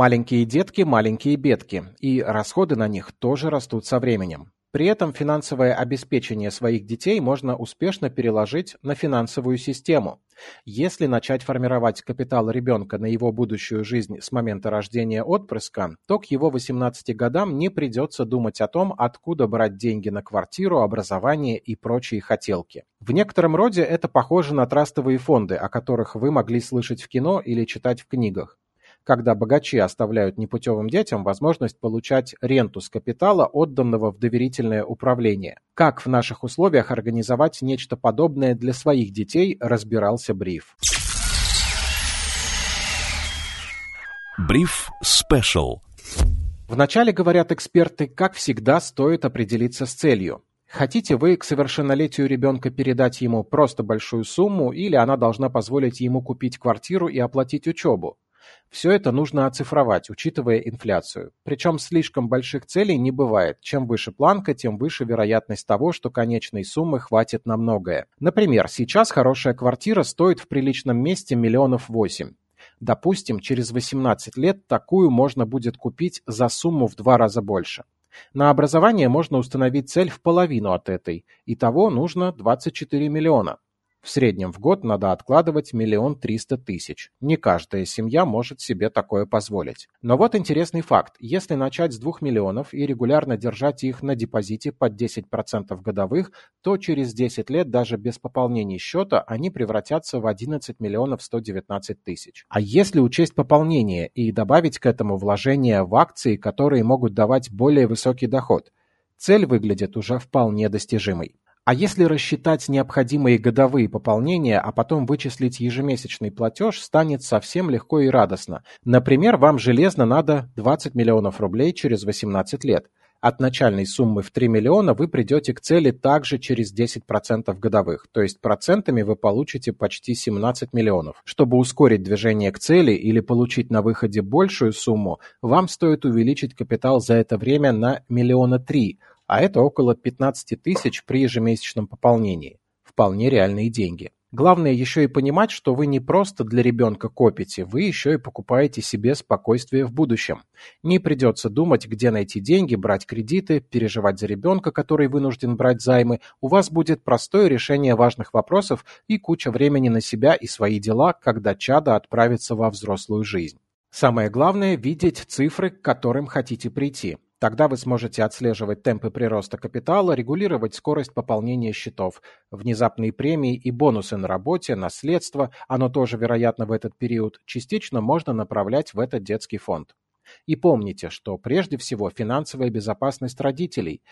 Маленькие детки – маленькие бедки, и расходы на них тоже растут со временем. При этом финансовое обеспечение своих детей можно успешно переложить на финансовую систему. Если начать формировать капитал ребенка на его будущую жизнь с момента рождения отпрыска, то к его 18 годам не придется думать о том, откуда брать деньги на квартиру, образование и прочие хотелки. В некотором роде это похоже на трастовые фонды, о которых вы могли слышать в кино или читать в книгах когда богачи оставляют непутевым детям возможность получать ренту с капитала, отданного в доверительное управление. Как в наших условиях организовать нечто подобное для своих детей, разбирался Бриф. Бриф Спешл Вначале, говорят эксперты, как всегда, стоит определиться с целью. Хотите вы к совершеннолетию ребенка передать ему просто большую сумму, или она должна позволить ему купить квартиру и оплатить учебу? Все это нужно оцифровать, учитывая инфляцию. Причем слишком больших целей не бывает. Чем выше планка, тем выше вероятность того, что конечной суммы хватит на многое. Например, сейчас хорошая квартира стоит в приличном месте миллионов восемь. Допустим, через 18 лет такую можно будет купить за сумму в два раза больше. На образование можно установить цель в половину от этой. Итого нужно 24 миллиона. В среднем в год надо откладывать миллион триста тысяч. Не каждая семья может себе такое позволить. Но вот интересный факт. Если начать с двух миллионов и регулярно держать их на депозите под 10% годовых, то через 10 лет даже без пополнения счета они превратятся в 11 миллионов 119 тысяч. А если учесть пополнение и добавить к этому вложения в акции, которые могут давать более высокий доход, цель выглядит уже вполне достижимой. А если рассчитать необходимые годовые пополнения, а потом вычислить ежемесячный платеж, станет совсем легко и радостно. Например, вам железно надо 20 миллионов рублей через 18 лет. От начальной суммы в 3 миллиона вы придете к цели также через 10% годовых, то есть процентами вы получите почти 17 миллионов. Чтобы ускорить движение к цели или получить на выходе большую сумму, вам стоит увеличить капитал за это время на миллиона три, а это около 15 тысяч при ежемесячном пополнении. Вполне реальные деньги. Главное еще и понимать, что вы не просто для ребенка копите, вы еще и покупаете себе спокойствие в будущем. Не придется думать, где найти деньги, брать кредиты, переживать за ребенка, который вынужден брать займы. У вас будет простое решение важных вопросов и куча времени на себя и свои дела, когда чадо отправится во взрослую жизнь. Самое главное – видеть цифры, к которым хотите прийти. Тогда вы сможете отслеживать темпы прироста капитала, регулировать скорость пополнения счетов, внезапные премии и бонусы на работе, наследство, оно тоже вероятно в этот период, частично можно направлять в этот детский фонд. И помните, что прежде всего финансовая безопасность родителей.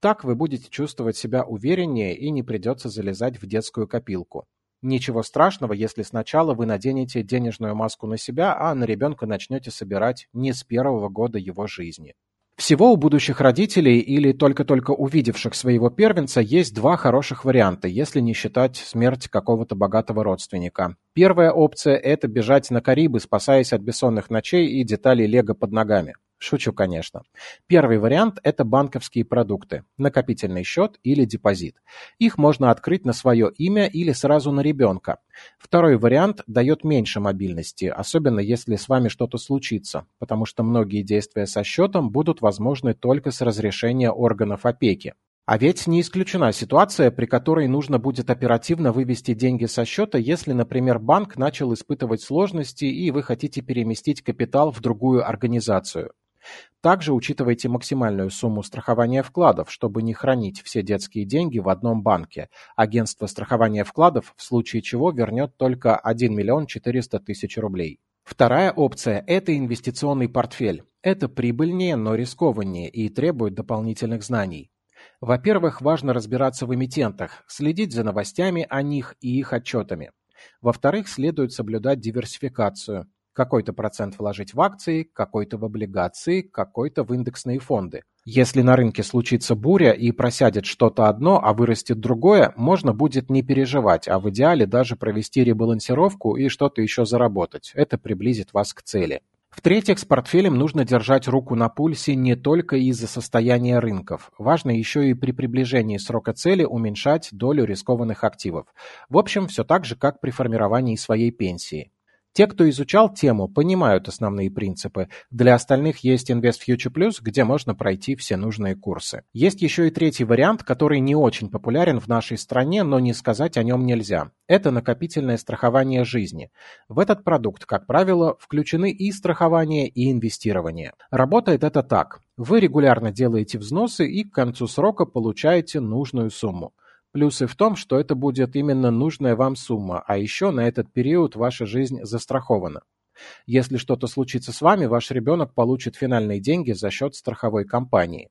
Так вы будете чувствовать себя увереннее и не придется залезать в детскую копилку. Ничего страшного, если сначала вы наденете денежную маску на себя, а на ребенка начнете собирать не с первого года его жизни. Всего у будущих родителей или только-только увидевших своего первенца есть два хороших варианта, если не считать смерть какого-то богатого родственника. Первая опция – это бежать на Карибы, спасаясь от бессонных ночей и деталей лего под ногами. Шучу, конечно. Первый вариант – это банковские продукты, накопительный счет или депозит. Их можно открыть на свое имя или сразу на ребенка. Второй вариант дает меньше мобильности, особенно если с вами что-то случится, потому что многие действия со счетом будут возможны только с разрешения органов опеки. А ведь не исключена ситуация, при которой нужно будет оперативно вывести деньги со счета, если, например, банк начал испытывать сложности и вы хотите переместить капитал в другую организацию. Также учитывайте максимальную сумму страхования вкладов, чтобы не хранить все детские деньги в одном банке. Агентство страхования вкладов в случае чего вернет только 1 миллион 400 тысяч рублей. Вторая опция – это инвестиционный портфель. Это прибыльнее, но рискованнее и требует дополнительных знаний. Во-первых, важно разбираться в эмитентах, следить за новостями о них и их отчетами. Во-вторых, следует соблюдать диверсификацию какой-то процент вложить в акции, какой-то в облигации, какой-то в индексные фонды. Если на рынке случится буря и просядет что-то одно, а вырастет другое, можно будет не переживать, а в идеале даже провести ребалансировку и что-то еще заработать. Это приблизит вас к цели. В-третьих, с портфелем нужно держать руку на пульсе не только из-за состояния рынков. Важно еще и при приближении срока цели уменьшать долю рискованных активов. В общем, все так же, как при формировании своей пенсии. Те, кто изучал тему, понимают основные принципы. Для остальных есть InvestFuture Plus, где можно пройти все нужные курсы. Есть еще и третий вариант, который не очень популярен в нашей стране, но не сказать о нем нельзя. Это накопительное страхование жизни. В этот продукт, как правило, включены и страхование, и инвестирование. Работает это так. Вы регулярно делаете взносы и к концу срока получаете нужную сумму. Плюсы в том, что это будет именно нужная вам сумма, а еще на этот период ваша жизнь застрахована. Если что-то случится с вами, ваш ребенок получит финальные деньги за счет страховой компании.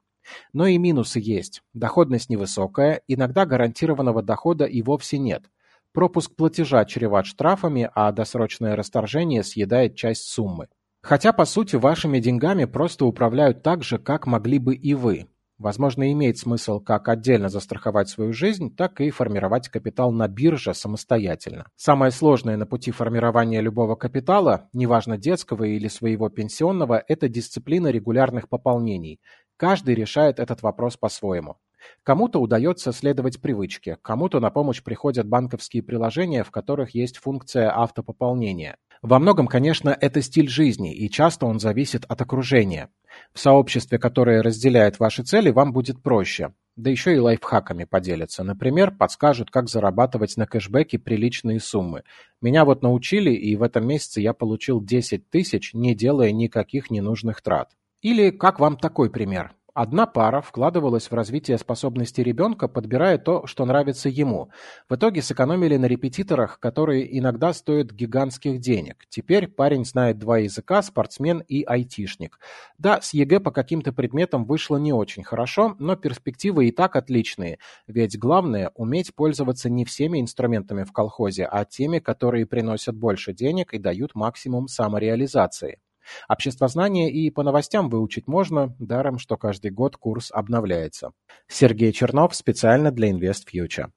Но и минусы есть. Доходность невысокая, иногда гарантированного дохода и вовсе нет. Пропуск платежа чреват штрафами, а досрочное расторжение съедает часть суммы. Хотя, по сути, вашими деньгами просто управляют так же, как могли бы и вы. Возможно, имеет смысл как отдельно застраховать свою жизнь, так и формировать капитал на бирже самостоятельно. Самое сложное на пути формирования любого капитала, неважно детского или своего пенсионного, это дисциплина регулярных пополнений. Каждый решает этот вопрос по-своему. Кому-то удается следовать привычке, кому-то на помощь приходят банковские приложения, в которых есть функция автопополнения. Во многом, конечно, это стиль жизни, и часто он зависит от окружения. В сообществе, которое разделяет ваши цели, вам будет проще. Да еще и лайфхаками поделятся. Например, подскажут, как зарабатывать на кэшбэке приличные суммы. Меня вот научили, и в этом месяце я получил 10 тысяч, не делая никаких ненужных трат. Или как вам такой пример? Одна пара вкладывалась в развитие способностей ребенка, подбирая то, что нравится ему. В итоге сэкономили на репетиторах, которые иногда стоят гигантских денег. Теперь парень знает два языка, спортсмен и айтишник. Да, с ЕГЭ по каким-то предметам вышло не очень хорошо, но перспективы и так отличные. Ведь главное – уметь пользоваться не всеми инструментами в колхозе, а теми, которые приносят больше денег и дают максимум самореализации. Обществознание и по новостям выучить можно, даром, что каждый год курс обновляется. Сергей Чернов специально для InvestFuture.